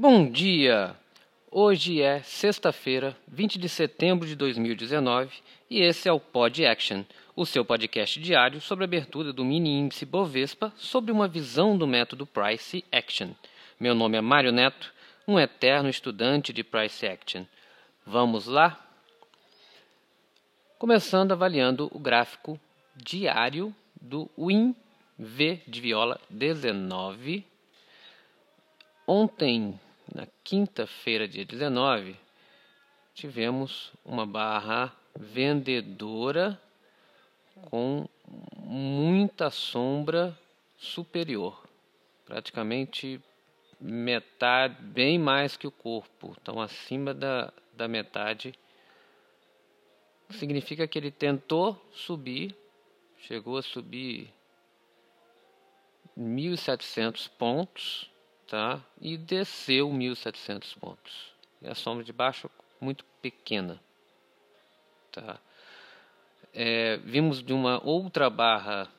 Bom dia! Hoje é sexta-feira, 20 de setembro de 2019 e esse é o Pod Action, o seu podcast diário sobre a abertura do mini índice Bovespa sobre uma visão do método Price Action. Meu nome é Mário Neto, um eterno estudante de Price Action. Vamos lá? Começando avaliando o gráfico diário do WIN V de viola 19. Ontem, na quinta-feira, dia 19, tivemos uma barra vendedora com muita sombra superior, praticamente metade, bem mais que o corpo, então acima da, da metade. Significa que ele tentou subir, chegou a subir 1.700 pontos, tá? E desceu 1.700 pontos. E a sombra de baixo muito pequena, tá? É, vimos de uma outra barra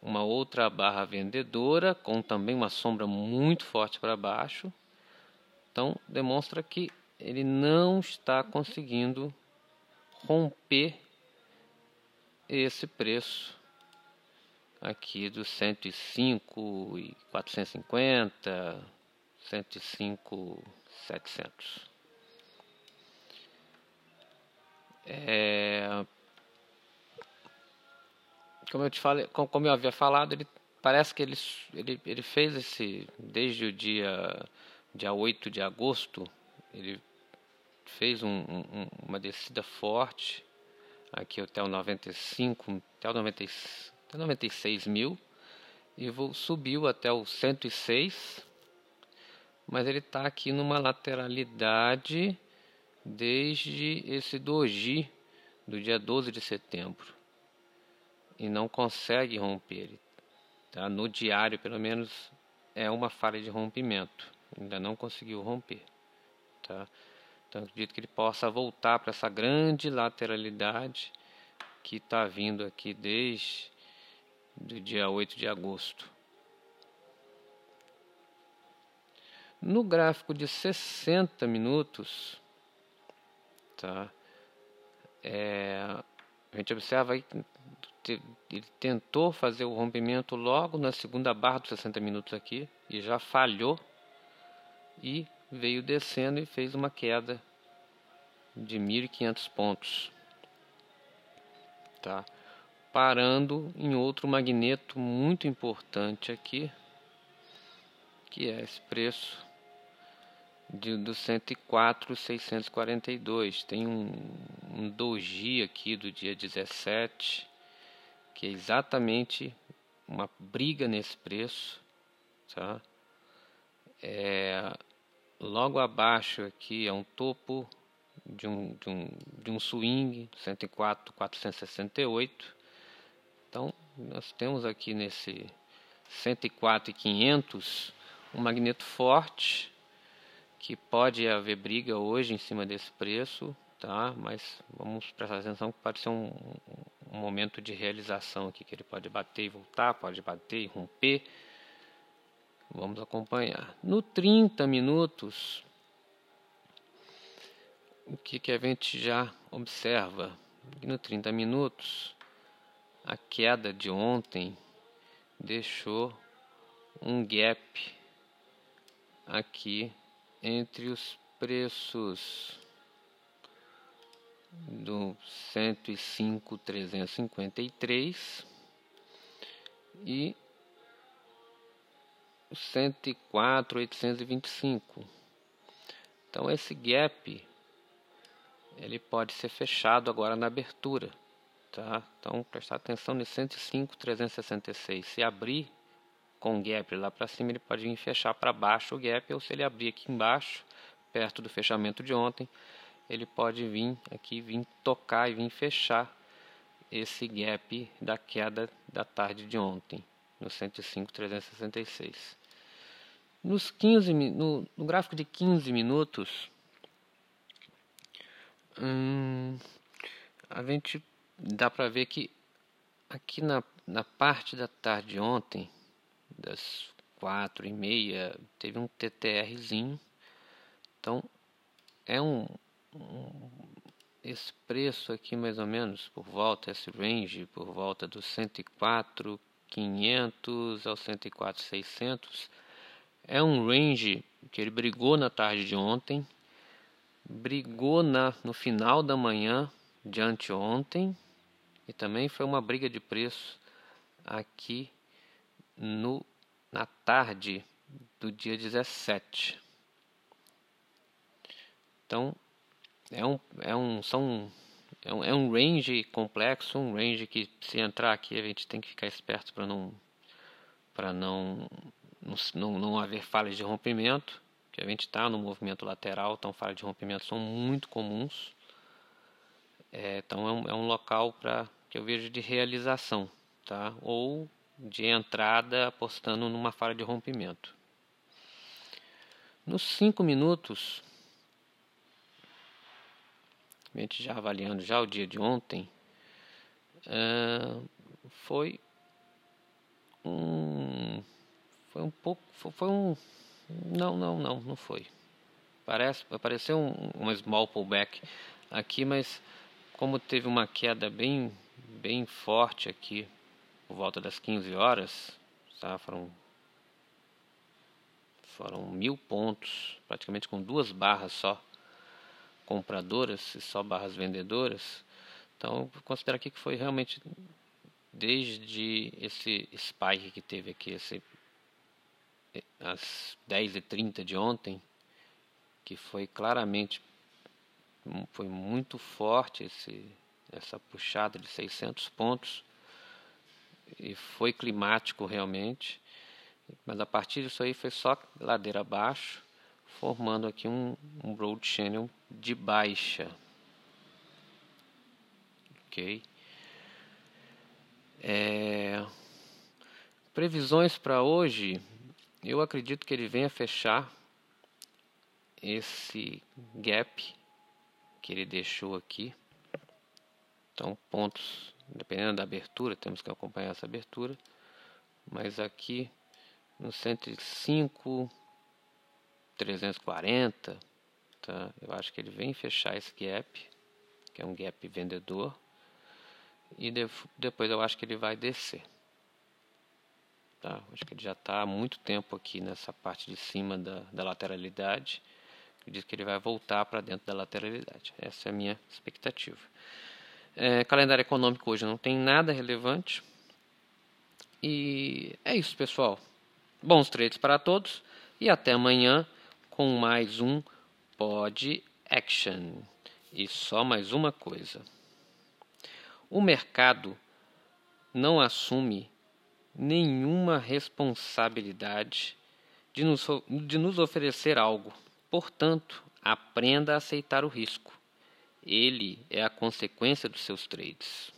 uma outra barra vendedora com também uma sombra muito forte para baixo. Então demonstra que ele não está conseguindo romper esse preço aqui dos 105 e 450, 105 700. É, como eu te falei, como eu havia falado, ele parece que ele, ele, ele fez esse desde o dia dia 8 de agosto, ele fez um, um, uma descida forte aqui até o 95, até o 96, até 96 mil e vou, subiu até o 106, mas ele está aqui numa lateralidade desde esse doji do dia 12 de setembro e não consegue romper. Tá? No diário, pelo menos, é uma falha de rompimento. Ainda não conseguiu romper. Tá? Então, acredito que ele possa voltar para essa grande lateralidade que está vindo aqui desde o dia 8 de agosto. No gráfico de 60 minutos, tá? É, a gente observa aí ele tentou fazer o rompimento logo na segunda barra dos 60 minutos aqui e já falhou e veio descendo e fez uma queda de 1500 pontos. Tá? Parando em outro magneto muito importante aqui, que é esse preço de, do 104,642. Tem um, um doji aqui do dia 17 que é exatamente uma briga nesse preço, tá? É, logo abaixo aqui é um topo de um, de um, de um swing 104 468 então nós temos aqui nesse 104 e 500 um magneto forte que pode haver briga hoje em cima desse preço tá mas vamos prestar atenção que pode ser um, um momento de realização aqui que ele pode bater e voltar, pode bater e romper. Vamos acompanhar. No 30 minutos, o que, que a gente já observa? No 30 minutos, a queda de ontem deixou um gap aqui entre os preços do 105.353 e 104.825. Então esse gap ele pode ser fechado agora na abertura, tá? Então prestar atenção nesse 105.366. Se abrir com gap lá para cima, ele pode vir fechar para baixo o gap ou se ele abrir aqui embaixo, perto do fechamento de ontem, ele pode vir aqui, vir tocar e vir fechar esse gap da queda da tarde de ontem, no 105,366. Nos 15, no, no gráfico de 15 minutos, hum, a gente dá para ver que aqui na, na parte da tarde de ontem, das quatro e meia teve um TTRzinho. Então é um, um, esse preço aqui mais ou menos por volta esse range por volta dos 104 500 ao 104 600 é um range que ele brigou na tarde de ontem, brigou na no final da manhã de anteontem e também foi uma briga de preço aqui no na tarde do dia 17. Então, é um, é um, são, é um, é um range complexo, um range que se entrar aqui a gente tem que ficar esperto para não, para não, não, não haver falhas de rompimento, que a gente está no movimento lateral, então falhas de rompimento são muito comuns. É, então é um, é um local para que eu vejo de realização, tá? Ou de entrada apostando numa falha de rompimento. Nos 5 minutos, a gente já avaliando já o dia de ontem, foi um foi um pouco foi, um não não não não foi parece apareceu um, uma small pullback aqui mas como teve uma queda bem bem forte aqui por volta das 15 horas, tá? foram, foram mil pontos, praticamente com duas barras só compradoras e só barras vendedoras. Então, considero aqui que foi realmente desde esse spike que teve aqui, esse, às 10h30 de ontem, que foi claramente foi muito forte esse, essa puxada de 600 pontos e foi climático realmente, mas a partir disso aí foi só ladeira abaixo, formando aqui um, um road channel de baixa. Ok. É, previsões para hoje, eu acredito que ele venha fechar esse gap que ele deixou aqui. Então, pontos dependendo da abertura, temos que acompanhar essa abertura. Mas aqui no 105, 340, tá? eu acho que ele vem fechar esse gap, que é um gap vendedor. E de, depois eu acho que ele vai descer. Tá? Acho que ele já está há muito tempo aqui nessa parte de cima da, da lateralidade. Acredito que ele vai voltar para dentro da lateralidade. Essa é a minha expectativa. É, calendário econômico hoje não tem nada relevante. E é isso, pessoal. Bons trades para todos e até amanhã com mais um Pod Action. E só mais uma coisa: o mercado não assume nenhuma responsabilidade de nos, de nos oferecer algo. Portanto, aprenda a aceitar o risco. Ele é a consequência dos seus trades.